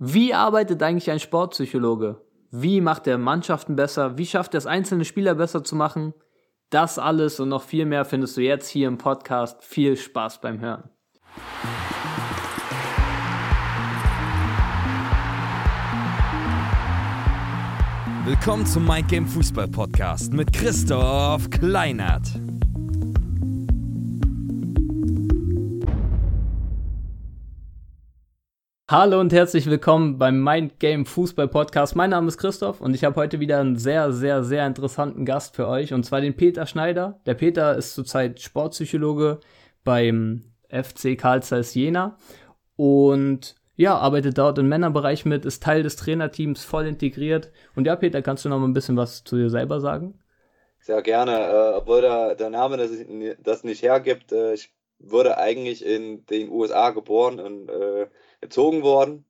Wie arbeitet eigentlich ein Sportpsychologe? Wie macht er Mannschaften besser? Wie schafft er es, einzelne Spieler besser zu machen? Das alles und noch viel mehr findest du jetzt hier im Podcast. Viel Spaß beim Hören. Willkommen zum Mind Game Fußball Podcast mit Christoph Kleinert. Hallo und herzlich willkommen beim Mind Game Fußball Podcast. Mein Name ist Christoph und ich habe heute wieder einen sehr, sehr, sehr interessanten Gast für euch und zwar den Peter Schneider. Der Peter ist zurzeit Sportpsychologe beim FC Karl Zeiss Jena und ja, arbeitet dort im Männerbereich mit, ist Teil des Trainerteams, voll integriert. Und ja, Peter, kannst du noch mal ein bisschen was zu dir selber sagen? Sehr gerne, äh, obwohl der, der Name das, das nicht hergibt. Äh, ich wurde eigentlich in den USA geboren und äh, erzogen worden.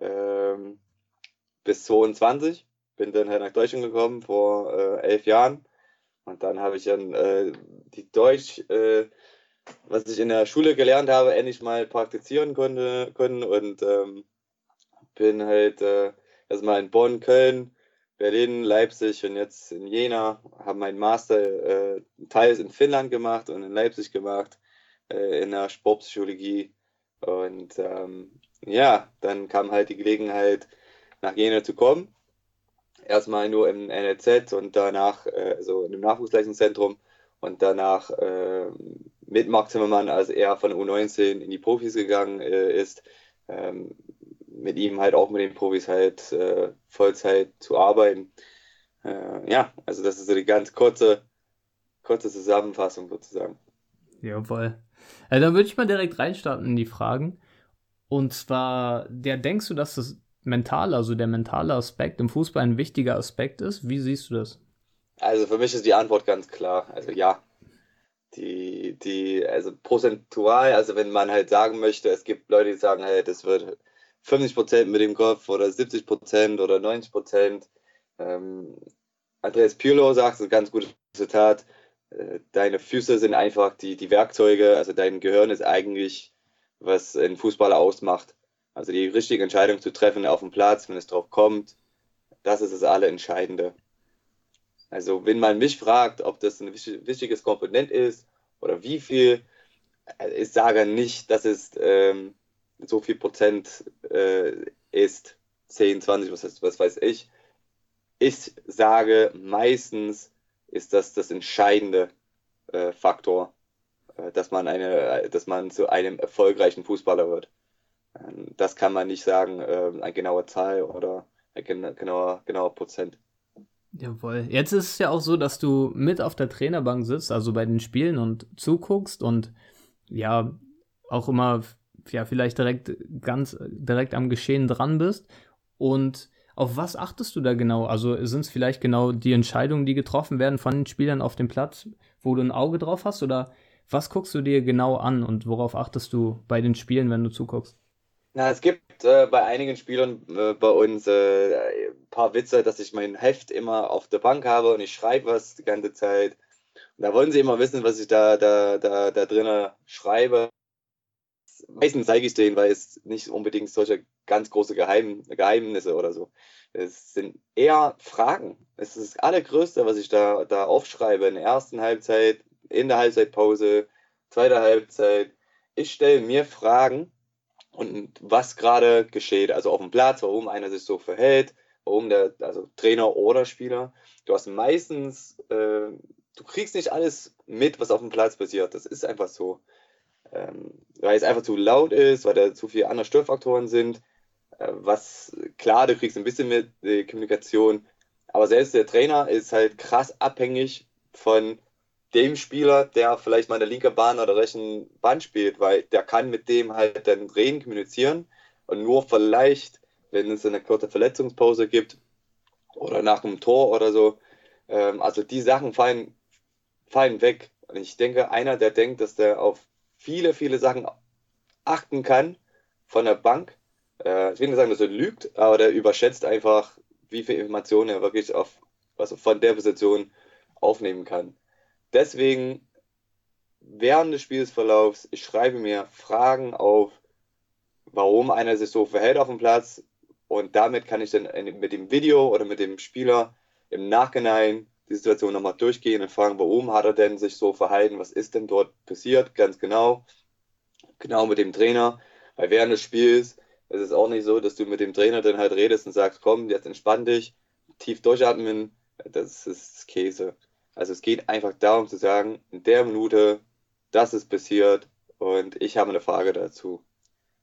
Ähm, bis 22. Bin dann halt nach Deutschland gekommen vor äh, elf Jahren. Und dann habe ich dann äh, die Deutsch, äh, was ich in der Schule gelernt habe, endlich mal praktizieren konnte, können und ähm, bin halt äh, erstmal in Bonn, Köln, Berlin, Leipzig und jetzt in Jena, habe meinen Master äh, teils in Finnland gemacht und in Leipzig gemacht, äh, in der Sportpsychologie. Und ähm, ja, dann kam halt die Gelegenheit, nach Jena zu kommen. Erstmal nur im NLZ und danach äh, so in einem Nachwuchsleistungszentrum und danach äh, mit Marc Zimmermann, als er von U19 in die Profis gegangen äh, ist, ähm, mit ihm halt auch mit den Profis halt äh, Vollzeit zu arbeiten. Äh, ja, also das ist so die ganz kurze, kurze Zusammenfassung sozusagen. Jawohl. Also dann würde ich mal direkt reinstarten in die Fragen. Und zwar, der denkst du, dass das mentale, also der mentale Aspekt im Fußball ein wichtiger Aspekt ist? Wie siehst du das? Also für mich ist die Antwort ganz klar. Also ja. Die, die, also prozentual, also wenn man halt sagen möchte, es gibt Leute, die sagen, hey, das wird 50% mit dem Kopf oder 70% oder 90%. Ähm, Andreas Pirlo sagt, ein ganz gutes Zitat, äh, deine Füße sind einfach die, die Werkzeuge, also dein Gehirn ist eigentlich, was ein Fußballer ausmacht. Also die richtige Entscheidung zu treffen auf dem Platz, wenn es drauf kommt, das ist das Allerentscheidende. Also wenn man mich fragt, ob das ein wichtiges Komponent ist oder wie viel, äh, ich sage nicht, dass es ähm, so viel Prozent äh, ist, 10, 20, was, was weiß ich. Ich sage meistens ist das das entscheidende äh, Faktor, dass man eine, dass man zu einem erfolgreichen Fußballer wird. Ähm, das kann man nicht sagen, äh, eine genaue Zahl oder ein genauer, genauer Prozent. Jawohl. Jetzt ist es ja auch so, dass du mit auf der Trainerbank sitzt, also bei den Spielen und zuguckst und ja, auch immer, ja, vielleicht direkt ganz direkt am Geschehen dran bist. Und auf was achtest du da genau? Also sind es vielleicht genau die Entscheidungen, die getroffen werden von den Spielern auf dem Platz, wo du ein Auge drauf hast? Oder was guckst du dir genau an und worauf achtest du bei den Spielen, wenn du zuguckst? Na, es gibt äh, bei einigen Spielern äh, bei uns äh, ein paar Witze, dass ich mein Heft immer auf der Bank habe und ich schreibe was die ganze Zeit. Und da wollen sie immer wissen, was ich da, da, da, da drinnen schreibe. Meistens zeige ich denen, weil es nicht unbedingt solche ganz große Geheim, Geheimnisse oder so. Es sind eher Fragen. Es ist das Allergrößte, was ich da, da aufschreibe in der ersten Halbzeit, in der Halbzeitpause, zweiter Halbzeit. Ich stelle mir Fragen und was gerade geschieht, also auf dem Platz, warum einer sich so verhält, warum der, also Trainer oder Spieler. Du hast meistens, äh, du kriegst nicht alles mit, was auf dem Platz passiert. Das ist einfach so. Ähm, weil es einfach zu laut ist, weil da zu viele andere Störfaktoren sind. Äh, was klar, du kriegst ein bisschen mit die Kommunikation, aber selbst der Trainer ist halt krass abhängig von dem Spieler, der vielleicht mal in der linken Bahn oder rechten Bahn spielt, weil der kann mit dem halt dann reden, kommunizieren und nur vielleicht, wenn es eine kurze Verletzungspause gibt oder nach einem Tor oder so, ähm, also die Sachen fallen, fallen weg. Und ich denke, einer, der denkt, dass der auf viele, viele Sachen achten kann von der Bank, äh, ich will nicht sagen, dass er lügt, aber der überschätzt einfach, wie viel Informationen er wirklich auf, also von der Position aufnehmen kann. Deswegen, während des Spielsverlaufs, ich schreibe mir Fragen auf, warum einer sich so verhält auf dem Platz, Und damit kann ich dann mit dem Video oder mit dem Spieler im Nachhinein die Situation nochmal durchgehen und fragen, warum hat er denn sich so verhalten, was ist denn dort passiert, ganz genau. Genau mit dem Trainer, weil während des Spiels ist es auch nicht so, dass du mit dem Trainer dann halt redest und sagst, komm, jetzt entspann dich, tief durchatmen, das ist Käse. Also es geht einfach darum zu sagen, in der Minute, das ist passiert und ich habe eine Frage dazu.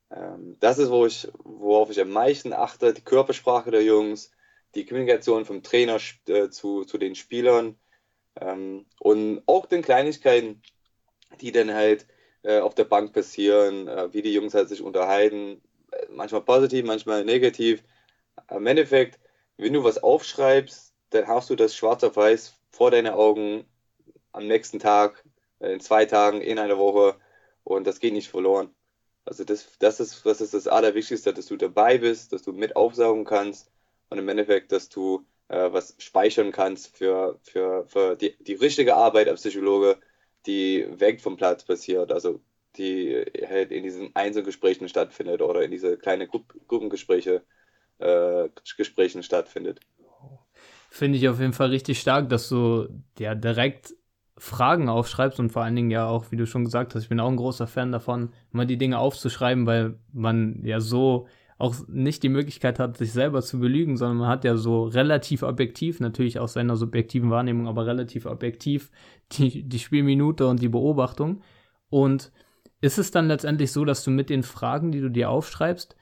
Ähm, das ist, wo ich, worauf ich am meisten achte, die Körpersprache der Jungs, die Kommunikation vom Trainer äh, zu, zu den Spielern ähm, und auch den Kleinigkeiten, die dann halt äh, auf der Bank passieren, äh, wie die Jungs halt sich unterhalten, äh, manchmal positiv, manchmal negativ. Im Endeffekt, wenn du was aufschreibst, dann hast du das schwarz auf weiß vor deinen Augen am nächsten Tag, äh, in zwei Tagen, in einer Woche und das geht nicht verloren. Also das, das, ist, das ist das Allerwichtigste, dass du dabei bist, dass du mit aufsaugen kannst und im Endeffekt, dass du äh, was speichern kannst für, für, für die, die richtige Arbeit als Psychologe, die weg vom Platz passiert, also die halt in diesen Einzelgesprächen stattfindet oder in diese kleinen Gru Gruppengespräche äh, Gesprächen stattfindet. Finde ich auf jeden Fall richtig stark, dass du ja direkt Fragen aufschreibst und vor allen Dingen ja auch, wie du schon gesagt hast, ich bin auch ein großer Fan davon, immer die Dinge aufzuschreiben, weil man ja so auch nicht die Möglichkeit hat, sich selber zu belügen, sondern man hat ja so relativ objektiv, natürlich aus seiner subjektiven Wahrnehmung, aber relativ objektiv die, die Spielminute und die Beobachtung. Und ist es dann letztendlich so, dass du mit den Fragen, die du dir aufschreibst,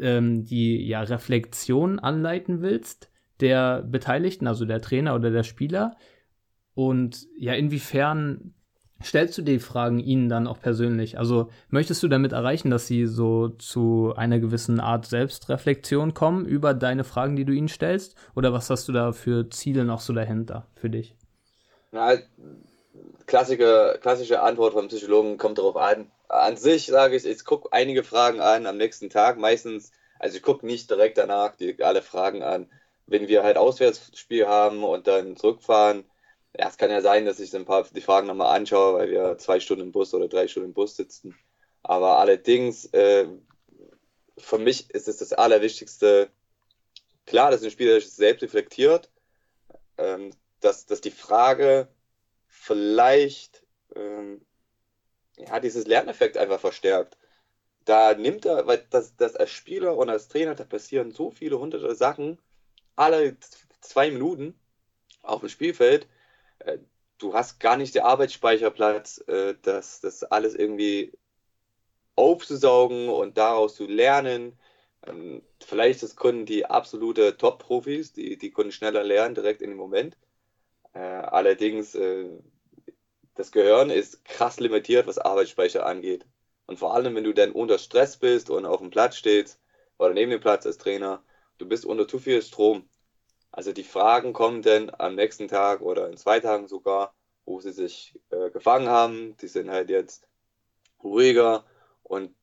ähm, die ja Reflexion anleiten willst der Beteiligten, also der Trainer oder der Spieler? Und ja, inwiefern stellst du die Fragen ihnen dann auch persönlich? Also möchtest du damit erreichen, dass sie so zu einer gewissen Art Selbstreflexion kommen über deine Fragen, die du ihnen stellst? Oder was hast du da für Ziele noch so dahinter für dich? Na, klassische, klassische Antwort vom Psychologen kommt darauf an. An sich sage ich, ich gucke einige Fragen an am nächsten Tag. Meistens, also ich gucke nicht direkt danach die, alle Fragen an. Wenn wir halt Auswärtsspiel haben und dann zurückfahren, ja, es kann ja sein, dass ich ein paar die Fragen nochmal anschaue, weil wir zwei Stunden im Bus oder drei Stunden im Bus sitzen. Aber allerdings, äh, für mich ist es das Allerwichtigste, klar, dass ein Spieler sich selbst reflektiert, ähm, dass, dass die Frage vielleicht ähm, ja, dieses Lerneffekt einfach verstärkt. Da nimmt er, weil das, das als Spieler und als Trainer, da passieren so viele hunderte Sachen, alle zwei Minuten auf dem Spielfeld, äh, du hast gar nicht den Arbeitsspeicherplatz, äh, das, das alles irgendwie aufzusaugen und daraus zu lernen. Ähm, vielleicht das können die absolute Top-Profis, die, die können schneller lernen, direkt in dem Moment. Äh, allerdings, das Gehirn ist krass limitiert, was Arbeitsspeicher angeht. Und vor allem, wenn du dann unter Stress bist und auf dem Platz stehst oder neben dem Platz als Trainer, du bist unter zu viel Strom. Also die Fragen kommen dann am nächsten Tag oder in zwei Tagen sogar, wo sie sich äh, gefangen haben. Die sind halt jetzt ruhiger und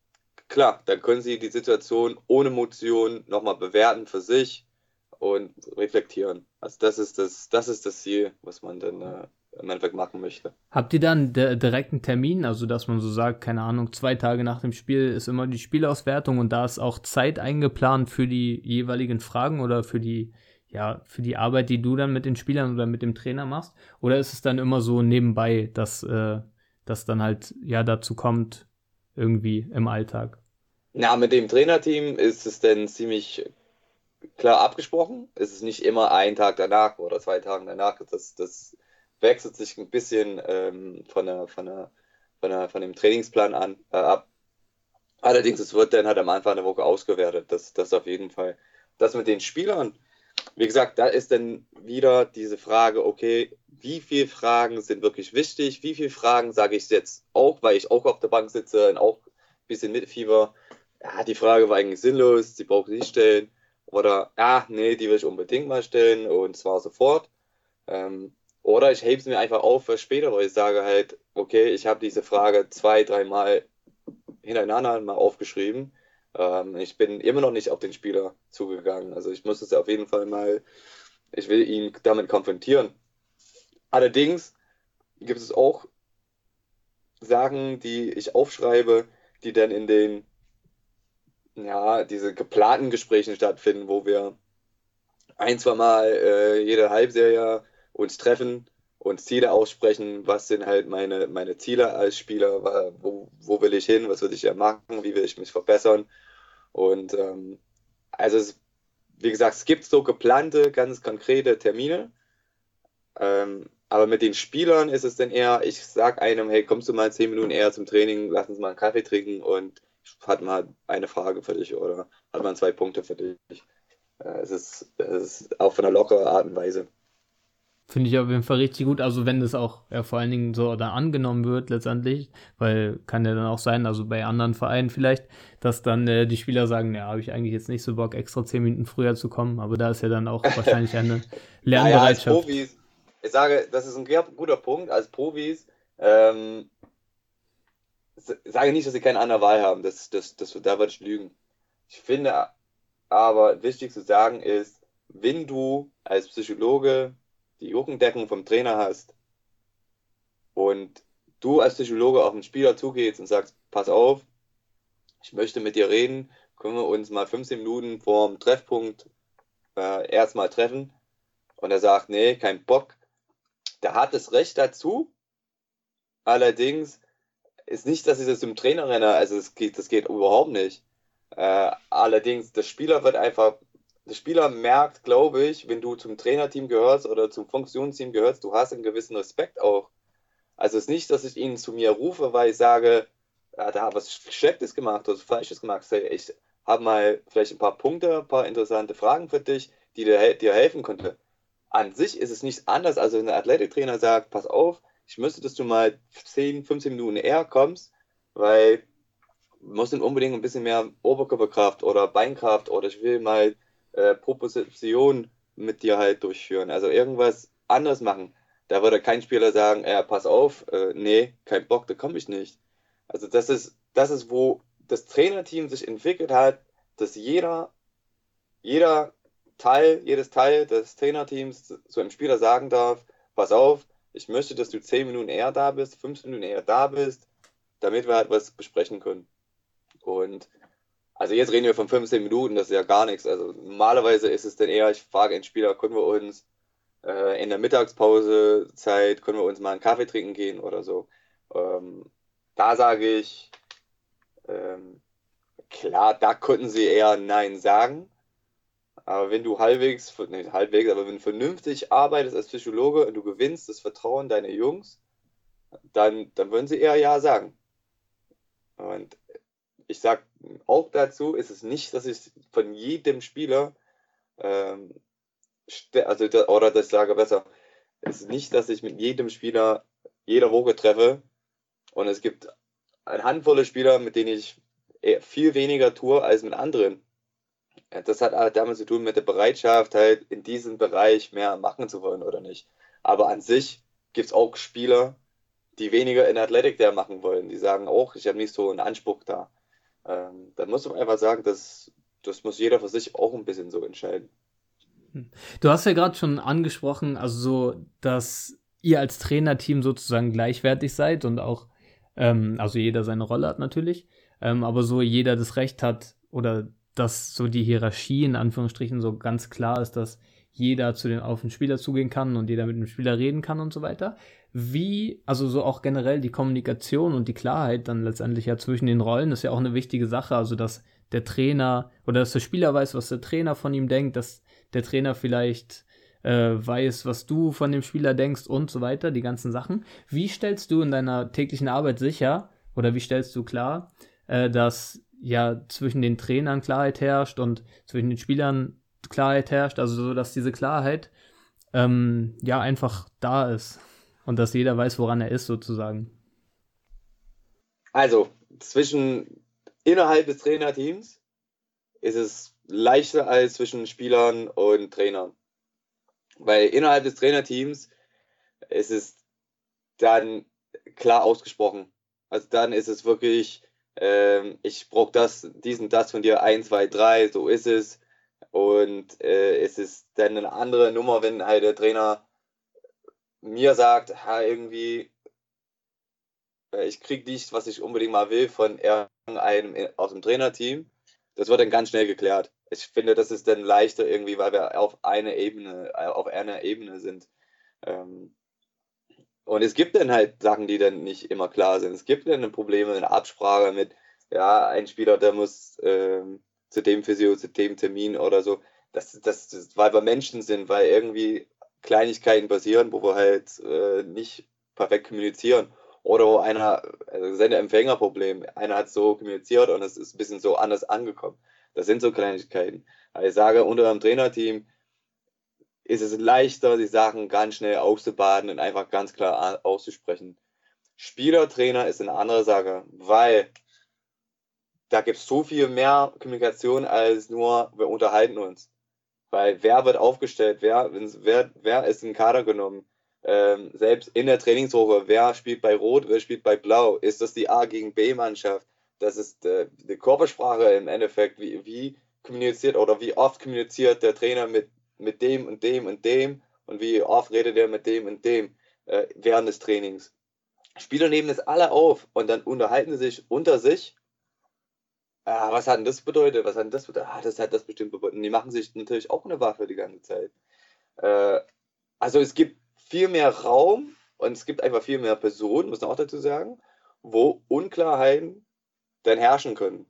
klar, dann können sie die Situation ohne Motion nochmal bewerten für sich und reflektieren. Also das ist das, das ist das Ziel, was man dann äh, im Endeffekt machen möchte. Habt ihr dann direkt einen Termin, also dass man so sagt, keine Ahnung, zwei Tage nach dem Spiel ist immer die Spielauswertung und da ist auch Zeit eingeplant für die jeweiligen Fragen oder für die ja, für die Arbeit, die du dann mit den Spielern oder mit dem Trainer machst? Oder ist es dann immer so nebenbei, dass äh, das dann halt ja dazu kommt, irgendwie im Alltag? Na, mit dem Trainerteam ist es dann ziemlich klar abgesprochen. Es ist nicht immer ein Tag danach oder zwei Tage danach. Das, das wechselt sich ein bisschen ähm, von, der, von, der, von, der, von dem Trainingsplan an, äh, ab. Allerdings, es wird dann halt am Anfang der Woche ausgewertet. Das, das auf jeden Fall. Das mit den Spielern, wie gesagt, da ist dann wieder diese Frage, okay, wie viele Fragen sind wirklich wichtig? Wie viele Fragen sage ich jetzt auch, weil ich auch auf der Bank sitze und auch ein bisschen mit Fieber? Ja, die Frage war eigentlich sinnlos, sie braucht nicht stellen. Oder, ja, nee, die will ich unbedingt mal stellen und zwar sofort. Ähm, oder ich hebe es mir einfach auf für später, weil ich sage halt, okay, ich habe diese Frage zwei, dreimal hintereinander mal aufgeschrieben ähm, ich bin immer noch nicht auf den Spieler zugegangen. Also ich muss es auf jeden Fall mal, ich will ihn damit konfrontieren. Allerdings gibt es auch Sachen, die ich aufschreibe, die dann in den ja, diese geplanten Gespräche stattfinden, wo wir ein, zwei Mal äh, jede Halbserie uns treffen und Ziele aussprechen, was sind halt meine, meine Ziele als Spieler, wo, wo will ich hin, was will ich ja machen, wie will ich mich verbessern. Und ähm, also es, wie gesagt, es gibt so geplante, ganz konkrete Termine. Ähm, aber mit den Spielern ist es dann eher, ich sag einem, hey, kommst du mal zehn Minuten eher zum Training, lass uns mal einen Kaffee trinken und hat mal eine Frage für dich oder hat man zwei Punkte für dich. Äh, es ist, es ist auch von einer lockeren Art und Weise. Finde ich auf jeden Fall richtig gut. Also wenn das auch ja, vor allen Dingen so dann angenommen wird letztendlich, weil kann ja dann auch sein, also bei anderen Vereinen vielleicht, dass dann äh, die Spieler sagen, ja, habe ich eigentlich jetzt nicht so Bock, extra zehn Minuten früher zu kommen, aber da ist ja dann auch wahrscheinlich eine Lernbereitschaft. naja, als Profis, ich sage, das ist ein guter Punkt, als Profis, ähm, sage nicht, dass sie keine andere Wahl haben, das, das, das, da würde ich lügen. Ich finde aber wichtig zu sagen ist, wenn du als Psychologe die Rückendeckung vom Trainer hast und du als Psychologe auf den Spieler zugehst und sagst, pass auf, ich möchte mit dir reden, können wir uns mal 15 Minuten vor dem Treffpunkt äh, erstmal treffen? Und er sagt, nee, kein Bock, der hat das Recht dazu, allerdings ist nicht, dass ich das zum Trainer renne, also das geht, das geht überhaupt nicht. Äh, allerdings, der Spieler wird einfach der Spieler merkt, glaube ich, wenn du zum Trainerteam gehörst oder zum Funktionsteam gehörst, du hast einen gewissen Respekt auch. Also es ist nicht, dass ich ihn zu mir rufe, weil ich sage, ja, da hat was Schlechtes gemacht oder Falsches gemacht. Ich habe mal vielleicht ein paar Punkte, ein paar interessante Fragen für dich, die dir, dir helfen könnte. An sich ist es nichts anders, als wenn der Athletiktrainer sagt, pass auf, ich müsste, dass du mal 10, 15 Minuten eher kommst, weil du musst unbedingt ein bisschen mehr Oberkörperkraft oder Beinkraft oder ich will mal äh, Proposition mit dir halt durchführen. Also irgendwas anders machen. Da würde kein Spieler sagen, ja, pass auf, äh, nee, kein Bock, da komme ich nicht. Also das ist, das ist, wo das Trainerteam sich entwickelt hat, dass jeder, jeder Teil, jedes Teil des Trainerteams zu einem Spieler sagen darf, pass auf, ich möchte, dass du zehn Minuten eher da bist, fünf Minuten eher da bist, damit wir halt was besprechen können. Und also jetzt reden wir von 15 Minuten, das ist ja gar nichts. Also normalerweise ist es dann eher, ich frage einen Spieler, können wir uns äh, in der Mittagspausezeit, können wir uns mal einen Kaffee trinken gehen oder so. Ähm, da sage ich, ähm, klar, da könnten sie eher Nein sagen. Aber wenn du halbwegs, nicht halbwegs, aber wenn du vernünftig arbeitest als Psychologe und du gewinnst das Vertrauen deiner Jungs, dann, dann würden sie eher Ja sagen. Und ich sage auch dazu, ist es nicht, dass ich von jedem Spieler, ähm, also oder das sage besser, es ist nicht, dass ich mit jedem Spieler jeder Woche treffe und es gibt eine Handvoll Spieler, mit denen ich viel weniger tue als mit anderen. Das hat halt damit zu tun mit der Bereitschaft, halt in diesem Bereich mehr machen zu wollen oder nicht. Aber an sich gibt es auch Spieler, die weniger in Athletik der machen wollen. Die sagen auch, ich habe nicht so einen Anspruch da. Ähm, dann muss man einfach sagen, dass das muss jeder für sich auch ein bisschen so entscheiden. Hm. Du hast ja gerade schon angesprochen, also so, dass ihr als Trainerteam sozusagen gleichwertig seid und auch, ähm, also jeder seine Rolle hat natürlich, ähm, aber so jeder das Recht hat oder dass so die Hierarchie in Anführungsstrichen so ganz klar ist, dass jeder zu den, auf den Spieler zugehen kann und jeder mit dem Spieler reden kann und so weiter. Wie, also so auch generell die Kommunikation und die Klarheit dann letztendlich ja zwischen den Rollen ist ja auch eine wichtige Sache. Also, dass der Trainer oder dass der Spieler weiß, was der Trainer von ihm denkt, dass der Trainer vielleicht äh, weiß, was du von dem Spieler denkst und so weiter, die ganzen Sachen. Wie stellst du in deiner täglichen Arbeit sicher oder wie stellst du klar, äh, dass ja zwischen den Trainern Klarheit herrscht und zwischen den Spielern Klarheit herrscht, also so, dass diese Klarheit ähm, ja einfach da ist und dass jeder weiß, woran er ist, sozusagen. Also, zwischen innerhalb des Trainerteams ist es leichter als zwischen Spielern und Trainern. Weil innerhalb des Trainerteams ist es dann klar ausgesprochen. Also dann ist es wirklich, ähm, ich brauche das, diesen, das von dir, 1, 2, 3, so ist es. Und äh, es ist dann eine andere Nummer, wenn halt der Trainer mir sagt, ha, irgendwie, äh, ich kriege nicht, was ich unbedingt mal will von irgendeinem aus dem Trainerteam. das wird dann ganz schnell geklärt. Ich finde, das ist dann leichter irgendwie, weil wir auf einer Ebene, äh, auf einer Ebene sind. Ähm, und es gibt dann halt Sachen, die dann nicht immer klar sind. Es gibt dann Probleme in Absprache mit, ja, ein Spieler, der muss ähm, zu dem Physio, zu dem Termin oder so. Das, das, das, weil wir Menschen sind, weil irgendwie Kleinigkeiten passieren, wo wir halt äh, nicht perfekt kommunizieren. Oder wo einer, also Sender-Empfänger-Problem, einer hat so kommuniziert und es ist ein bisschen so anders angekommen. Das sind so Kleinigkeiten. Aber ich sage, unter einem Trainerteam ist es leichter, die Sachen ganz schnell auszubaden und einfach ganz klar auszusprechen. Spieler-Trainer ist eine andere Sache, weil da gibt es so viel mehr Kommunikation als nur, wir unterhalten uns. Weil wer wird aufgestellt, wer, wer, wer ist in den Kader genommen? Ähm, selbst in der Trainingswoche, wer spielt bei Rot, wer spielt bei Blau? Ist das die A gegen B-Mannschaft? Das ist äh, die Körpersprache im Endeffekt, wie, wie kommuniziert oder wie oft kommuniziert der Trainer mit, mit dem und dem und dem und wie oft redet er mit dem und dem äh, während des Trainings. Spieler nehmen das alle auf und dann unterhalten sie sich unter sich ah, was hat denn das bedeutet? Was hat denn das bedeutet? Ah, das hat das bestimmt bedeutet. Und die machen sich natürlich auch eine Waffe die ganze Zeit. Äh, also es gibt viel mehr Raum und es gibt einfach viel mehr Personen, muss man auch dazu sagen, wo Unklarheiten dann herrschen können.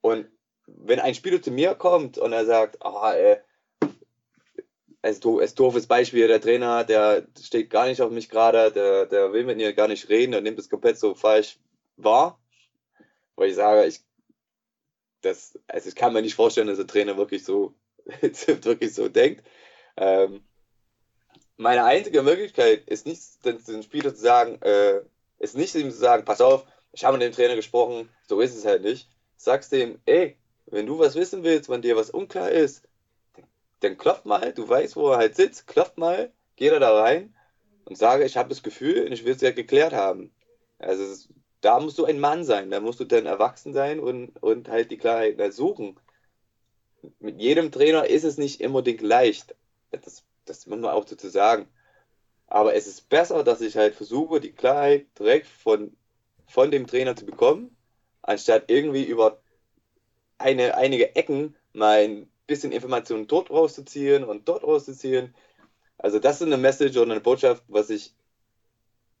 Und wenn ein Spieler zu mir kommt und er sagt, ah, ey, als, als doofes Beispiel, der Trainer, der steht gar nicht auf mich gerade, der, der will mit mir gar nicht reden, der nimmt es komplett so falsch wahr. Weil ich sage, ich das, also ich kann mir nicht vorstellen, dass der Trainer wirklich so, wirklich so denkt. Ähm, meine einzige Möglichkeit ist nicht, den Spieler zu sagen, äh, ist nicht ihm zu sagen, pass auf, ich habe mit dem Trainer gesprochen, so ist es halt nicht. Sagst dem, ey, wenn du was wissen willst, wenn dir was unklar ist, dann klopf mal, du weißt, wo er halt sitzt, klopf mal, geh da, da rein und sage, ich habe das Gefühl und ich will es ja geklärt haben. Also da musst du ein Mann sein, da musst du dann erwachsen sein und, und halt die Klarheit suchen. Mit jedem Trainer ist es nicht unbedingt leicht. Das, das muss man auch dazu sagen. Aber es ist besser, dass ich halt versuche, die Klarheit direkt von, von dem Trainer zu bekommen, anstatt irgendwie über eine, einige Ecken mal ein bisschen Informationen dort rauszuziehen und dort rauszuziehen. Also das ist eine Message oder eine Botschaft, was ich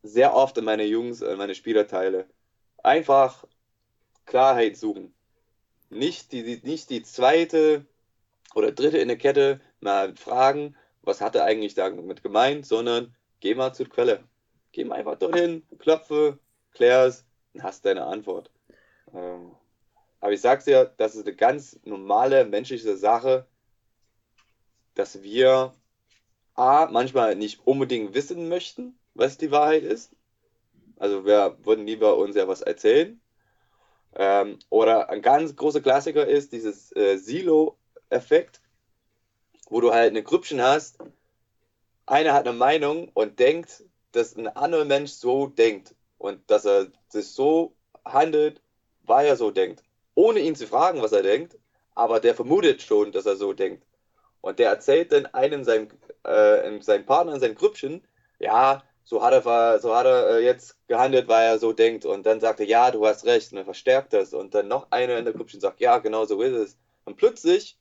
sehr oft in meine Jungs, in meine Spieler teile. Einfach Klarheit suchen. Nicht die, nicht die zweite oder dritte in der Kette mal fragen, was hat er eigentlich damit gemeint, sondern geh mal zur Quelle. Geh mal einfach dorthin, klopfe, klär's und hast deine Antwort. Ähm, aber ich sag's dir, das ist eine ganz normale menschliche Sache, dass wir A, manchmal nicht unbedingt wissen möchten, was die Wahrheit ist. Also wir würden lieber uns ja was erzählen. Ähm, oder ein ganz großer Klassiker ist dieses äh, Silo-Effekt, wo du halt eine Grüppchen hast. Einer hat eine Meinung und denkt, dass ein anderer Mensch so denkt und dass er sich so handelt, weil er so denkt. Ohne ihn zu fragen, was er denkt, aber der vermutet schon, dass er so denkt. Und der erzählt dann einem seinem, äh, seinem Partner in seinem Grüppchen, ja, so hat er, so hat er äh, jetzt gehandelt, weil er so denkt. Und dann sagt er, ja, du hast recht. Und dann verstärkt das. Und dann noch einer in der Gruppe sagt, ja, genau so ist es. Und plötzlich,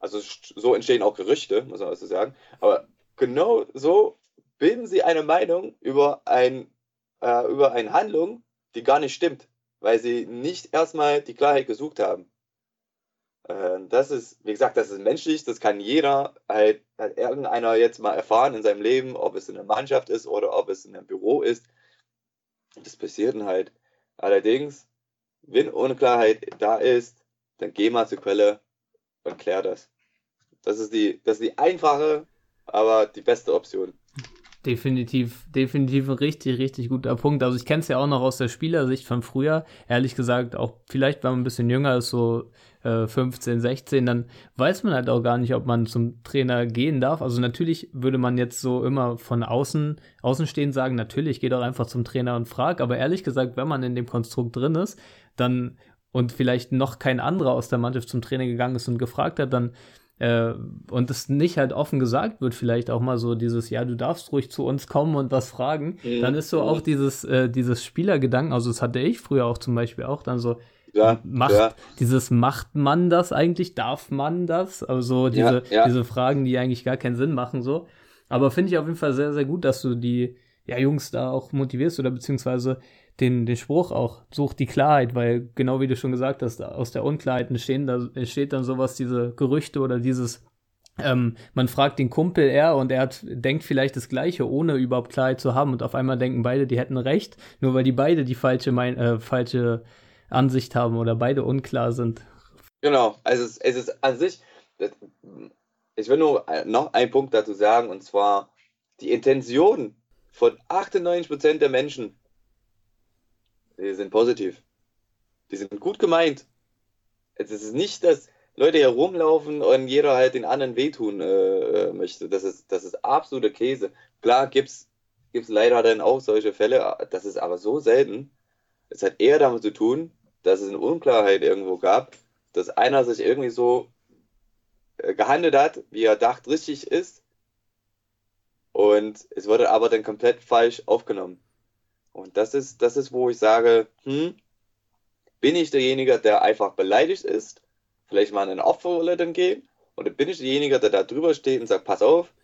also so entstehen auch Gerüchte, muss man also sagen. Aber genau so bilden sie eine Meinung über, ein, äh, über eine Handlung, die gar nicht stimmt, weil sie nicht erstmal die Klarheit gesucht haben. Ähm, das ist, wie gesagt, das ist menschlich, das kann jeder halt, halt irgendeiner jetzt mal erfahren in seinem Leben, ob es in der Mannschaft ist oder ob es in einem Büro ist. Das passiert dann halt. Allerdings, wenn Unklarheit da ist, dann geh mal zur Quelle und klär das. Das ist die, das ist die einfache, aber die beste Option. Definitiv, definitiv ein richtig, richtig guter Punkt. Also ich kenne es ja auch noch aus der Spielersicht von früher. Ehrlich gesagt, auch vielleicht, wenn man ein bisschen jünger ist, so äh, 15, 16, dann weiß man halt auch gar nicht, ob man zum Trainer gehen darf. Also natürlich würde man jetzt so immer von außen, außenstehend sagen, natürlich, geh doch einfach zum Trainer und frag. Aber ehrlich gesagt, wenn man in dem Konstrukt drin ist, dann und vielleicht noch kein anderer aus der Mannschaft zum Trainer gegangen ist und gefragt hat, dann äh, und es nicht halt offen gesagt wird, vielleicht auch mal so dieses, ja, du darfst ruhig zu uns kommen und was fragen, mhm. dann ist so auch dieses, äh, dieses Spielergedanken, also das hatte ich früher auch zum Beispiel auch dann so, ja, macht ja. dieses macht man das eigentlich? Darf man das? Also diese, ja, diese Fragen, die eigentlich gar keinen Sinn machen, so. Aber finde ich auf jeden Fall sehr, sehr gut, dass du die ja, Jungs da auch motivierst oder beziehungsweise den, den Spruch auch, sucht die Klarheit, weil genau wie du schon gesagt hast, aus der Unklarheit entstehen, da entsteht dann sowas, diese Gerüchte oder dieses, ähm, man fragt den Kumpel er und er hat, denkt vielleicht das Gleiche, ohne überhaupt Klarheit zu haben und auf einmal denken beide, die hätten recht, nur weil die beide die falsche, mein, äh, falsche Ansicht haben oder beide unklar sind. Genau, also es, es ist an sich, ich will nur noch einen Punkt dazu sagen und zwar die Intention von 98% der Menschen die sind positiv. Die sind gut gemeint. Es ist nicht, dass Leute hier rumlaufen und jeder halt den anderen wehtun äh, möchte. Das ist, das ist absoluter Käse. Klar gibt es leider dann auch solche Fälle, das ist aber so selten. Es hat eher damit zu tun, dass es eine Unklarheit irgendwo gab, dass einer sich irgendwie so äh, gehandelt hat, wie er dacht, richtig ist. Und es wurde aber dann komplett falsch aufgenommen. Und das ist, das ist, wo ich sage, hm, bin ich derjenige, der einfach beleidigt ist, vielleicht mal in eine Opferrolle dann gehen, oder bin ich derjenige, der da drüber steht und sagt, pass auf,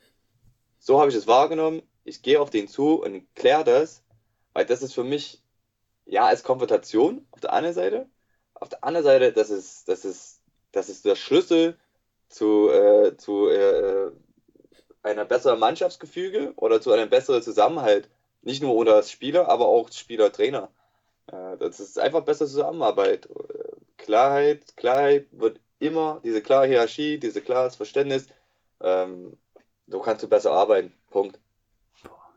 so habe ich es wahrgenommen, ich gehe auf den zu und kläre das, weil das ist für mich, ja, als Konfrontation auf der einen Seite, auf der anderen Seite, das ist, das ist, das ist der Schlüssel zu, äh, zu äh, einer besseren Mannschaftsgefüge oder zu einem besseren Zusammenhalt nicht nur unter Spieler, aber auch Spieler-Trainer. Das ist einfach bessere Zusammenarbeit. Klarheit, Klarheit wird immer, diese klare Hierarchie, diese klares Verständnis, ähm, so kannst du besser arbeiten. Punkt.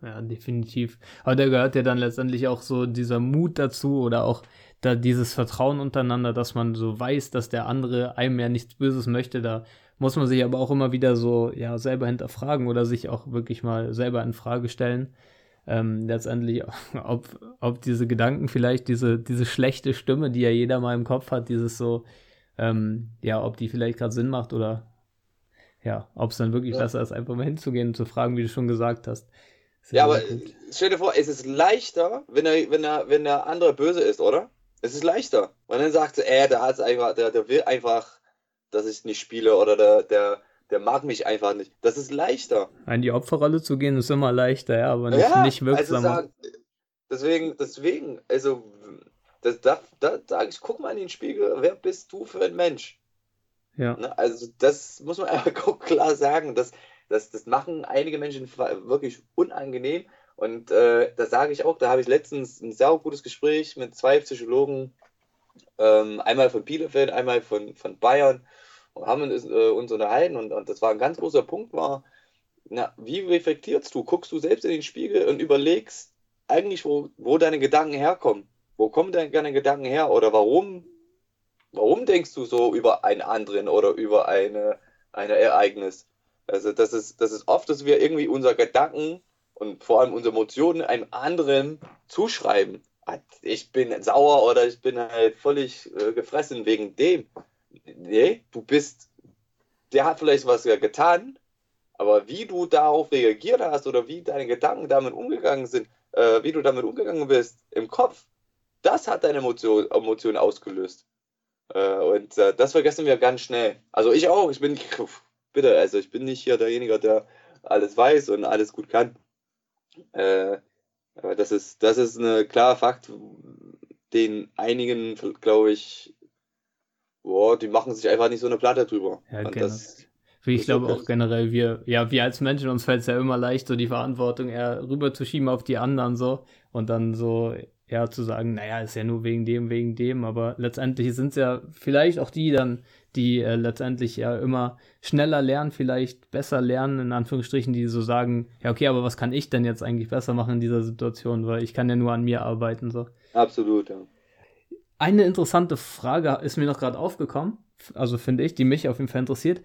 Ja, definitiv. Aber da gehört ja dann letztendlich auch so dieser Mut dazu oder auch da dieses Vertrauen untereinander, dass man so weiß, dass der andere einem ja nichts Böses möchte. Da muss man sich aber auch immer wieder so ja selber hinterfragen oder sich auch wirklich mal selber in Frage stellen ähm, letztendlich, ob, ob diese Gedanken vielleicht, diese, diese schlechte Stimme, die ja jeder mal im Kopf hat, dieses so, ähm, ja, ob die vielleicht gerade Sinn macht oder ja, ob es dann wirklich ja. besser ist, einfach mal hinzugehen und zu fragen, wie du schon gesagt hast. Ja, aber gut. stell dir vor, es ist leichter, wenn er, wenn er, wenn der andere böse ist, oder? Es ist leichter. Und dann sagt er, äh, der hat einfach, der, der will einfach, dass ich nicht spiele oder der, der, der mag mich einfach nicht. Das ist leichter. In die Opferrolle zu gehen ist immer leichter, ja, aber nicht, ja, nicht wirksamer. Also deswegen, deswegen, also das, da, da sage ich, guck mal in den Spiegel, wer bist du für ein Mensch? Ja. Ne, also das muss man einfach klar sagen. Das, das, das machen einige Menschen wirklich unangenehm. Und äh, da sage ich auch, da habe ich letztens ein sehr gutes Gespräch mit zwei Psychologen, ähm, einmal von Bielefeld, einmal von, von Bayern haben uns, äh, uns unterhalten und, und das war ein ganz großer Punkt, war, na, wie reflektierst du? Guckst du selbst in den Spiegel und überlegst eigentlich, wo, wo deine Gedanken herkommen? Wo kommen deine Gedanken her? Oder warum, warum denkst du so über einen anderen oder über eine, ein Ereignis? Also das ist, das ist oft, dass wir irgendwie unsere Gedanken und vor allem unsere Emotionen einem anderen zuschreiben. Ah, ich bin sauer oder ich bin halt völlig äh, gefressen wegen dem nee, du bist, der hat vielleicht was getan, aber wie du darauf reagiert hast oder wie deine Gedanken damit umgegangen sind, äh, wie du damit umgegangen bist im Kopf, das hat deine Emotion, Emotion ausgelöst. Äh, und äh, das vergessen wir ganz schnell. Also ich auch, ich bin, bitte, also ich bin nicht hier derjenige, der alles weiß und alles gut kann. Äh, aber das ist, das ist ein klarer Fakt, den einigen, glaube ich, boah, die machen sich einfach nicht so eine Platte drüber. Ja, genau. Das, ich glaube auch generell, wir, ja, wir als Menschen, uns fällt es ja immer leicht, so die Verantwortung eher rüberzuschieben auf die anderen so und dann so, ja, zu sagen, naja, ist ja nur wegen dem, wegen dem, aber letztendlich sind es ja vielleicht auch die dann, die äh, letztendlich ja immer schneller lernen, vielleicht besser lernen, in Anführungsstrichen, die so sagen, ja, okay, aber was kann ich denn jetzt eigentlich besser machen in dieser Situation, weil ich kann ja nur an mir arbeiten, so. Absolut, ja. Eine interessante Frage ist mir noch gerade aufgekommen, also finde ich, die mich auf jeden Fall interessiert.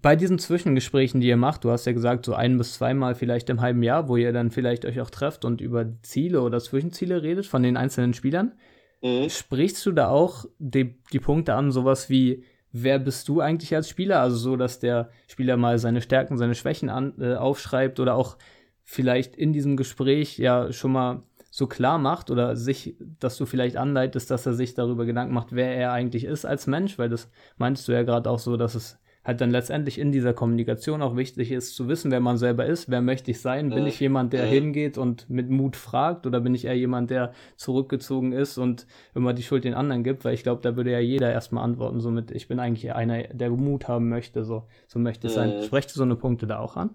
Bei diesen Zwischengesprächen, die ihr macht, du hast ja gesagt, so ein bis zweimal vielleicht im halben Jahr, wo ihr dann vielleicht euch auch trefft und über Ziele oder Zwischenziele redet von den einzelnen Spielern, mhm. sprichst du da auch die, die Punkte an, sowas wie, wer bist du eigentlich als Spieler? Also so, dass der Spieler mal seine Stärken, seine Schwächen an, äh, aufschreibt oder auch vielleicht in diesem Gespräch ja schon mal so klar macht oder sich, dass du vielleicht anleitest, dass er sich darüber Gedanken macht, wer er eigentlich ist als Mensch, weil das meinst du ja gerade auch so, dass es halt dann letztendlich in dieser Kommunikation auch wichtig ist, zu wissen, wer man selber ist, wer möchte ich sein, bin ich jemand, der hingeht und mit Mut fragt oder bin ich eher jemand, der zurückgezogen ist und immer die Schuld den anderen gibt, weil ich glaube, da würde ja jeder erstmal antworten, somit ich bin eigentlich einer, der Mut haben möchte, so, so möchte es mhm. sein. Sprecht du so eine Punkte da auch an?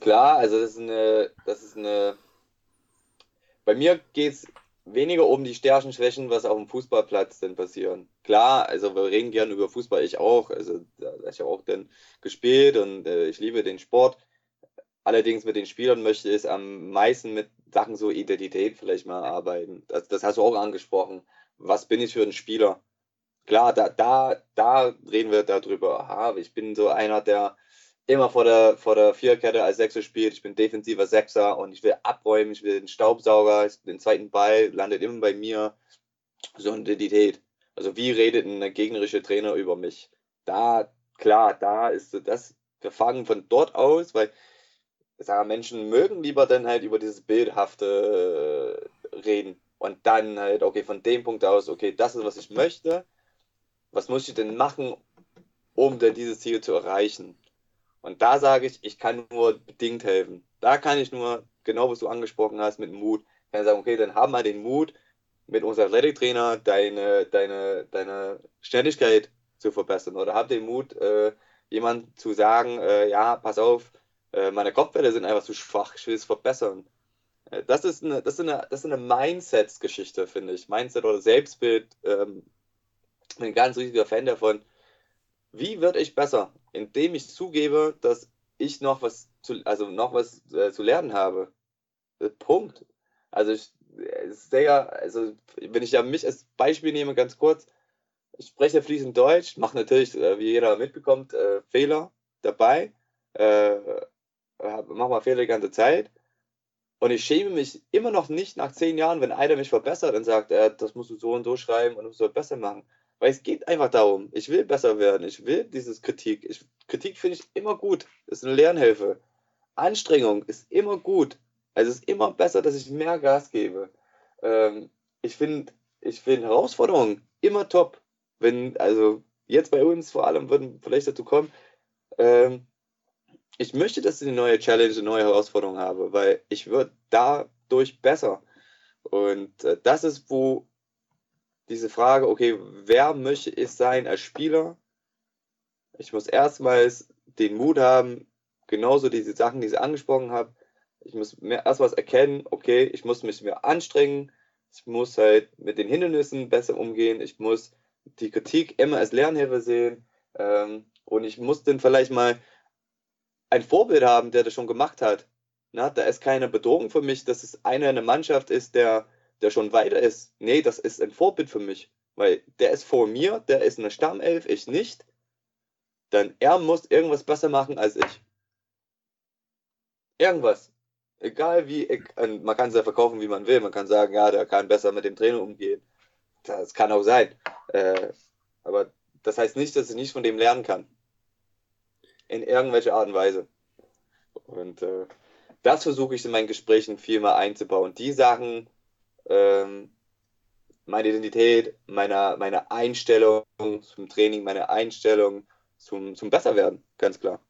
Klar, also das ist eine, das ist eine, bei mir geht es weniger um die Stärken, Schwächen, was auf dem Fußballplatz denn passieren. Klar, also wir reden gerne über Fußball, ich auch. Also da habe ich auch dann gespielt und äh, ich liebe den Sport. Allerdings mit den Spielern möchte ich am meisten mit Sachen so Identität vielleicht mal arbeiten. Das, das hast du auch angesprochen. Was bin ich für ein Spieler? Klar, da, da, da reden wir darüber. Aha, ich bin so einer, der immer vor der, vor der Viererkette als Sechser spielt. Ich bin defensiver Sechser und ich will abräumen, ich will den Staubsauger, den zweiten Ball landet immer bei mir. So eine Identität. Also wie redet ein gegnerischer Trainer über mich? Da, klar, da ist das, wir fangen von dort aus, weil ich sage, Menschen mögen lieber dann halt über dieses Bildhafte äh, reden. Und dann halt, okay, von dem Punkt aus, okay, das ist, was ich möchte. Was muss ich denn machen, um denn dieses Ziel zu erreichen? Und da sage ich, ich kann nur bedingt helfen. Da kann ich nur, genau was du angesprochen hast, mit Mut, kann ich sagen, okay, dann haben wir den Mut, mit unserem Athletiktrainer deine, deine, deine Schnelligkeit zu verbessern. Oder hab den Mut, äh, jemand zu sagen, äh, ja, pass auf, äh, meine Kopfwelle sind einfach zu schwach, ich will es verbessern. Äh, das ist eine, das ist eine, das ist eine Mindset-Geschichte, finde ich. Mindset oder Selbstbild. Ähm, bin ein ganz riesiger Fan davon. Wie werde ich besser? Indem ich zugebe, dass ich noch was zu, also noch was äh, zu lernen habe. Äh, Punkt. Also ich sehr, also wenn ich ja mich als Beispiel nehme, ganz kurz, ich spreche fließend Deutsch, mache natürlich, äh, wie jeder mitbekommt, äh, Fehler dabei, äh, mache mal Fehler die ganze Zeit. Und ich schäme mich immer noch nicht nach zehn Jahren, wenn einer mich verbessert und sagt, äh, das musst du so und so schreiben und du sollst besser machen. Weil es geht einfach darum, ich will besser werden, ich will dieses Kritik. Ich, Kritik finde ich immer gut, ist eine Lernhilfe. Anstrengung ist immer gut. Also es ist immer besser, dass ich mehr Gas gebe. Ähm, ich finde ich find Herausforderungen immer top. Wenn, also jetzt bei uns vor allem würden vielleicht dazu kommen, ähm, ich möchte, dass ich eine neue Challenge, eine neue Herausforderung habe, weil ich würde dadurch besser. Und äh, das ist, wo diese Frage, okay, wer möchte ich sein als Spieler? Ich muss erstmals den Mut haben, genauso diese Sachen, die ich angesprochen habe. Ich muss mehr, erstmals erkennen, okay, ich muss mich mehr anstrengen. Ich muss halt mit den Hindernissen besser umgehen. Ich muss die Kritik immer als Lernhilfe sehen. Ähm, und ich muss dann vielleicht mal ein Vorbild haben, der das schon gemacht hat. Na, da ist keine Bedrohung für mich, dass es einer in der Mannschaft ist, der der schon weiter ist. Nee, das ist ein Vorbild für mich. Weil der ist vor mir, der ist eine Stammelf, ich nicht. Dann er muss irgendwas besser machen als ich. Irgendwas. Egal wie, man kann es ja verkaufen, wie man will. Man kann sagen, ja, der kann besser mit dem Trainer umgehen. Das kann auch sein. Äh, aber das heißt nicht, dass ich nicht von dem lernen kann. In irgendwelcher Art und Weise. Und äh, das versuche ich in meinen Gesprächen viel mal einzubauen. Die Sachen, ähm, meine Identität, meine, meine Einstellung zum Training, meine Einstellung zum, zum Besserwerden, ganz klar.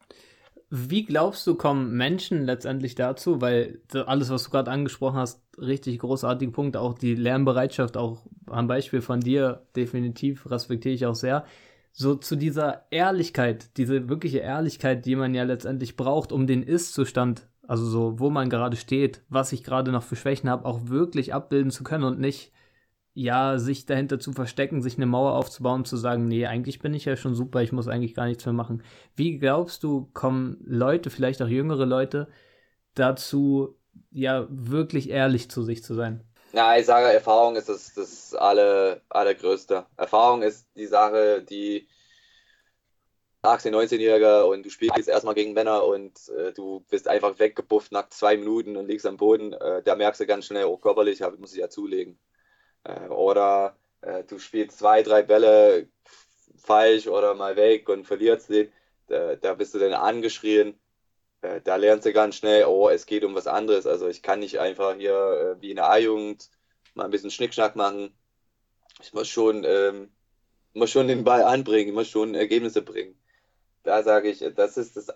Wie glaubst du, kommen Menschen letztendlich dazu, weil alles, was du gerade angesprochen hast, richtig großartige Punkte, auch die Lernbereitschaft, auch am Beispiel von dir, definitiv respektiere ich auch sehr, so zu dieser Ehrlichkeit, diese wirkliche Ehrlichkeit, die man ja letztendlich braucht, um den Ist-Zustand also so, wo man gerade steht, was ich gerade noch für Schwächen habe, auch wirklich abbilden zu können und nicht, ja, sich dahinter zu verstecken, sich eine Mauer aufzubauen, zu sagen, nee, eigentlich bin ich ja schon super, ich muss eigentlich gar nichts mehr machen. Wie glaubst du, kommen Leute, vielleicht auch jüngere Leute, dazu, ja, wirklich ehrlich zu sich zu sein? Ja, ich sage, Erfahrung ist das, das alle, allergrößte. Erfahrung ist die Sache, die 18-, 19-Jähriger und du spielst erstmal gegen Männer und äh, du bist einfach weggebufft nach zwei Minuten und liegst am Boden, äh, da merkst du ganz schnell, oh, körperlich muss ich ja zulegen. Äh, oder äh, du spielst zwei, drei Bälle falsch oder mal weg und verlierst den, da, da bist du dann angeschrien. äh, da lernst du ganz schnell, oh, es geht um was anderes. Also ich kann nicht einfach hier äh, wie in der A-Jugend mal ein bisschen Schnickschnack machen. Ich muss schon, ähm, muss schon den Ball anbringen, ich muss schon Ergebnisse bringen. Da sage ich, das ist das,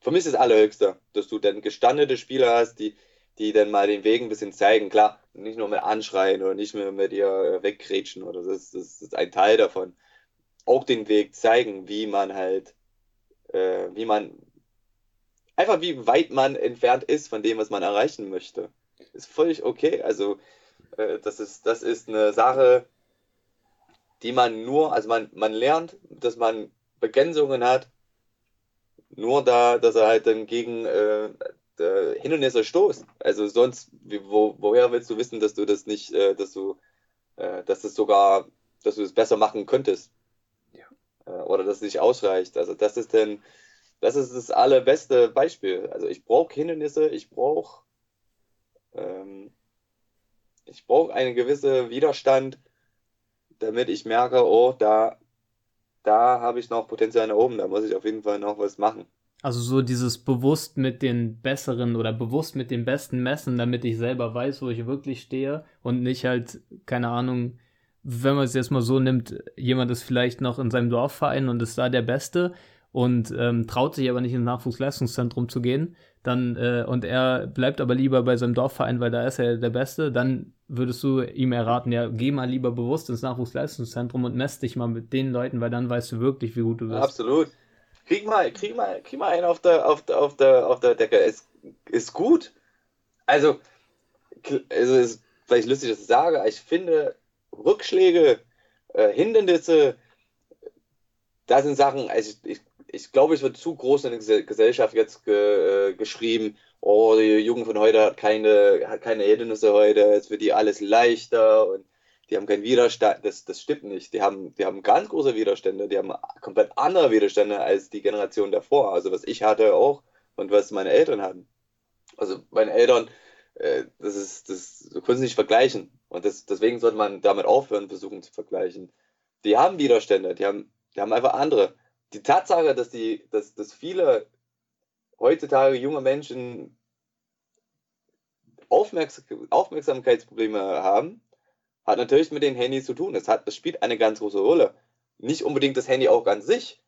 für mich ist das Allerhöchste, dass du dann gestandene Spieler hast, die, die dann mal den Weg ein bisschen zeigen. Klar, nicht nur mit anschreien oder nicht mehr mit ihr äh, wegkretschen oder das, das ist ein Teil davon. Auch den Weg zeigen, wie man halt, äh, wie man, einfach wie weit man entfernt ist von dem, was man erreichen möchte. Ist völlig okay. Also, äh, das, ist, das ist eine Sache, die man nur, also man, man lernt, dass man Begrenzungen hat, nur da, dass er halt dann gegen äh, Hindernisse stoßt. Also sonst, wo, woher willst du wissen, dass du das nicht, äh, dass du, äh, dass das sogar, dass du es das besser machen könntest? Ja. Äh, oder dass es nicht ausreicht. Also das ist denn, das ist das allerbeste Beispiel. Also ich brauche Hindernisse, ich brauche ähm, ich brauche einen gewissen Widerstand, damit ich merke, oh, da, da habe ich noch Potenzial nach oben, da muss ich auf jeden Fall noch was machen. Also so dieses bewusst mit den besseren oder bewusst mit den besten messen, damit ich selber weiß, wo ich wirklich stehe und nicht halt, keine Ahnung, wenn man es jetzt mal so nimmt, jemand ist vielleicht noch in seinem Dorfverein und ist da der Beste und ähm, traut sich aber nicht ins Nachwuchsleistungszentrum zu gehen, dann äh, und er bleibt aber lieber bei seinem Dorfverein, weil da ist er der Beste, dann würdest du ihm erraten, ja, geh mal lieber bewusst ins Nachwuchsleistungszentrum und mess dich mal mit den Leuten, weil dann weißt du wirklich, wie gut du bist. Absolut. Krieg mal, krieg mal, krieg mal einen auf der, auf der, auf der, auf der Decke. Es ist gut. Also, also ist vielleicht lustig, dass ich sage, ich finde Rückschläge, äh, Hindernisse, da sind Sachen, also ich, ich ich glaube, es wird zu groß in der Gesellschaft jetzt ge, äh, geschrieben, oh, die Jugend von heute hat keine, hat keine Hindernisse heute, jetzt wird die alles leichter und die haben keinen Widerstand. Das, das stimmt nicht. Die haben, die haben ganz große Widerstände, die haben komplett andere Widerstände als die Generation davor. Also was ich hatte auch und was meine Eltern hatten. Also meine Eltern, äh, das ist, das, du kannst nicht vergleichen. Und das, deswegen sollte man damit aufhören, versuchen zu vergleichen. Die haben Widerstände, die haben, die haben einfach andere die Tatsache, dass, die, dass, dass viele heutzutage junge Menschen Aufmerksam, Aufmerksamkeitsprobleme haben, hat natürlich mit den Handys zu tun. Das, hat, das spielt eine ganz große Rolle. Nicht unbedingt das Handy auch an sich,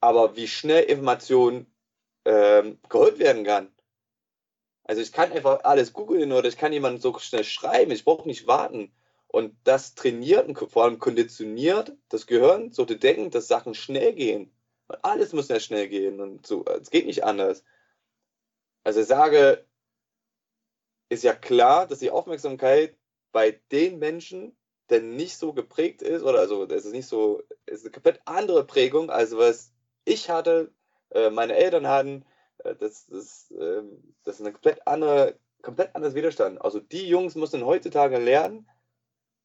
aber wie schnell Information ähm, geholt werden kann. Also ich kann einfach alles googeln oder ich kann jemanden so schnell schreiben, ich brauche nicht warten. Und das trainiert und vor allem konditioniert das Gehirn, so zu denken, dass Sachen schnell gehen. Alles muss ja schnell gehen und so. Es geht nicht anders. Also sage, ist ja klar, dass die Aufmerksamkeit bei den Menschen, der nicht so geprägt ist, oder also es ist nicht so, es ist eine komplett andere Prägung, als was ich hatte, äh, meine Eltern hatten, äh, das, das, äh, das ist eine komplett andere, komplett anderes Widerstand. Also die Jungs müssen heutzutage lernen,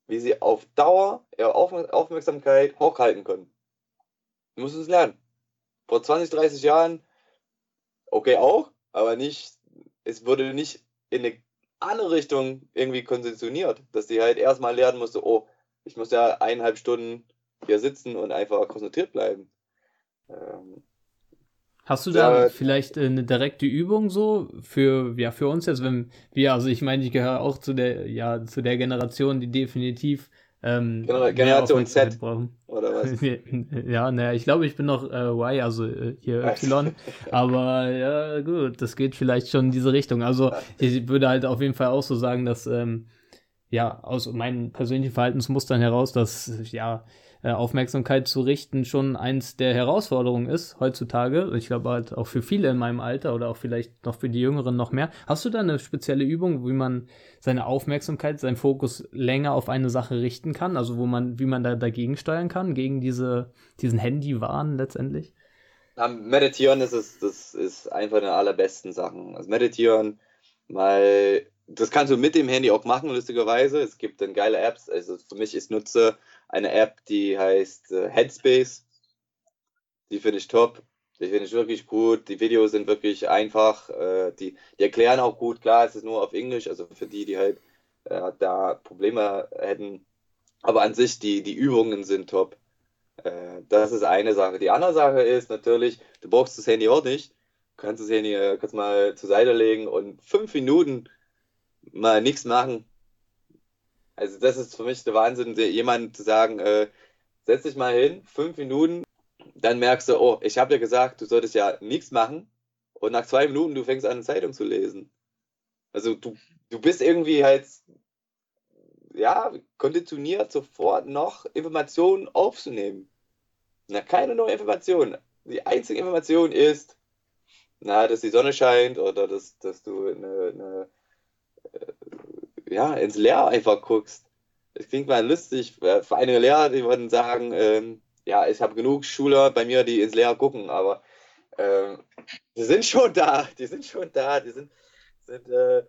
wie sie auf Dauer ihre Aufmerksamkeit hochhalten können. Die müssen es lernen vor 20, 30 Jahren, okay auch, aber nicht, es wurde nicht in eine andere Richtung irgendwie konditioniert, dass die halt erstmal lernen musste, oh, ich muss ja eineinhalb Stunden hier sitzen und einfach konzentriert bleiben. Ähm, Hast du da ja, vielleicht eine direkte Übung so für ja für uns jetzt, wenn wir also ich meine ich gehöre auch zu der ja zu der Generation, die definitiv ähm, Generation Z brauchen. oder was? ja, naja, ich glaube, ich bin noch äh, Y, also äh, hier Y. aber ja, gut, das geht vielleicht schon in diese Richtung. Also ich würde halt auf jeden Fall auch so sagen, dass ähm, ja aus meinen persönlichen Verhaltensmustern heraus, dass ja äh, Aufmerksamkeit zu richten schon eins der Herausforderungen ist heutzutage. Ich glaube halt auch für viele in meinem Alter oder auch vielleicht noch für die Jüngeren noch mehr. Hast du da eine spezielle Übung, wie man seine Aufmerksamkeit, seinen Fokus länger auf eine Sache richten kann? Also wo man, wie man da dagegen steuern kann, gegen diese, diesen Handywahn letztendlich? Meditieren ist es, das ist einfach eine allerbesten Sachen. Also meditieren, mal das kannst du mit dem Handy auch machen, lustigerweise. Es gibt dann geile Apps. Also für mich, ich nutze eine App, die heißt äh, Headspace. Die finde ich top. Die finde ich wirklich gut. Die Videos sind wirklich einfach. Äh, die, die erklären auch gut. Klar, es ist nur auf Englisch, also für die, die halt äh, da Probleme hätten. Aber an sich, die, die Übungen sind top. Das ist eine Sache. Die andere Sache ist natürlich, du brauchst das Handy auch nicht kannst das Handy äh, mal zur Seite legen und fünf Minuten mal nichts machen. Also das ist für mich der Wahnsinn, jemand zu sagen, äh, setz dich mal hin, fünf Minuten, dann merkst du, oh, ich habe ja gesagt, du solltest ja nichts machen und nach zwei Minuten du fängst an, eine Zeitung zu lesen. Also du, du bist irgendwie halt, ja, konditioniert sofort noch Informationen aufzunehmen. Na, keine neue Information. Die einzige Information ist, na, dass die Sonne scheint oder dass, dass du eine, eine, ja, ins Leer einfach guckst. Das klingt mal lustig. Für einige Lehrer, die würden sagen, ähm, ja, ich habe genug Schüler bei mir, die ins Leer gucken, aber ähm, die sind schon da, die sind schon da, die sind, sind äh,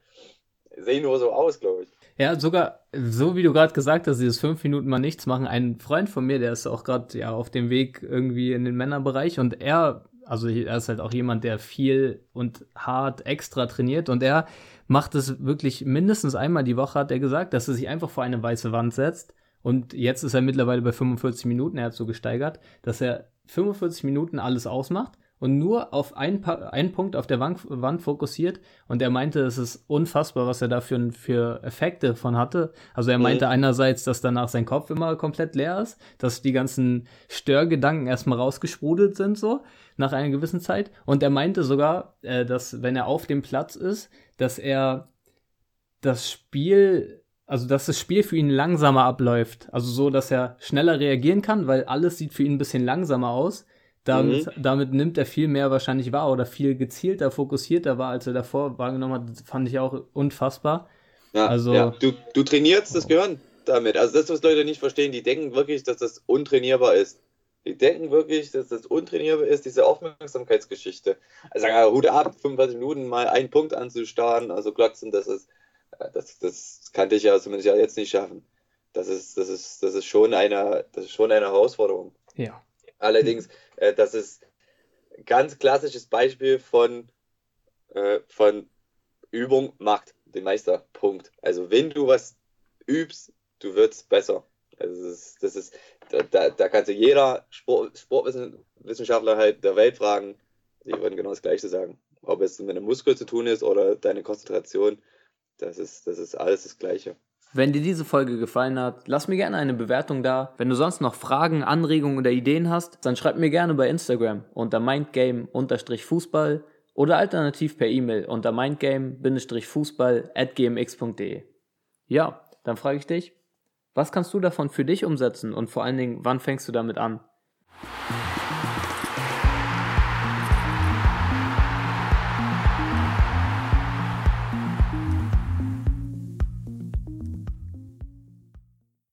sehen nur so aus, glaube ich. Ja, sogar so wie du gerade gesagt hast, dieses fünf Minuten mal nichts machen. Ein Freund von mir, der ist auch gerade ja auf dem Weg irgendwie in den Männerbereich und er, also er ist halt auch jemand, der viel und hart extra trainiert. Und er macht es wirklich mindestens einmal die Woche, hat er gesagt, dass er sich einfach vor eine weiße Wand setzt. Und jetzt ist er mittlerweile bei 45 Minuten, er hat so gesteigert, dass er 45 Minuten alles ausmacht und nur auf einen, einen Punkt auf der Wand, Wand, fokussiert. Und er meinte, es ist unfassbar, was er da für, für Effekte von hatte. Also er meinte mhm. einerseits, dass danach sein Kopf immer komplett leer ist, dass die ganzen Störgedanken erstmal rausgesprudelt sind, so nach einer gewissen Zeit. Und er meinte sogar, äh, dass wenn er auf dem Platz ist, dass er das Spiel also dass das Spiel für ihn langsamer abläuft. Also so, dass er schneller reagieren kann, weil alles sieht für ihn ein bisschen langsamer aus. Damit, mhm. damit nimmt er viel mehr wahrscheinlich wahr oder viel gezielter, fokussierter war, als er davor wahrgenommen hat. Das fand ich auch unfassbar. Ja, also, ja. Du, du trainierst das Gehirn damit. Also das, was Leute nicht verstehen, die denken wirklich, dass das untrainierbar ist. Die denken wirklich, dass das untrainierbar ist, diese Aufmerksamkeitsgeschichte. Also sagen, Hut ab, 45 Minuten mal einen Punkt anzustarren, also glotzen, das ist, das, das kann ich ja zumindest ja jetzt nicht schaffen. Das ist, das ist, das ist schon eine, das ist schon eine Herausforderung. Ja. Allerdings, äh, das ist ein ganz klassisches Beispiel von, äh, von Übung macht den Meister. Punkt. Also wenn du was übst, du wirst besser. Also das ist, das ist da, da kannst du jeder Sport, Sportwissenschaftler halt der Welt fragen, die würden genau das Gleiche sagen. Ob es mit einem Muskel zu tun ist oder deine Konzentration, das ist, das ist alles das Gleiche. Wenn dir diese Folge gefallen hat, lass mir gerne eine Bewertung da. Wenn du sonst noch Fragen, Anregungen oder Ideen hast, dann schreib mir gerne bei Instagram unter mindgame-fußball oder alternativ per E-Mail unter mindgame-fußball at gmx.de. Ja, dann frage ich dich, was kannst du davon für dich umsetzen und vor allen Dingen, wann fängst du damit an?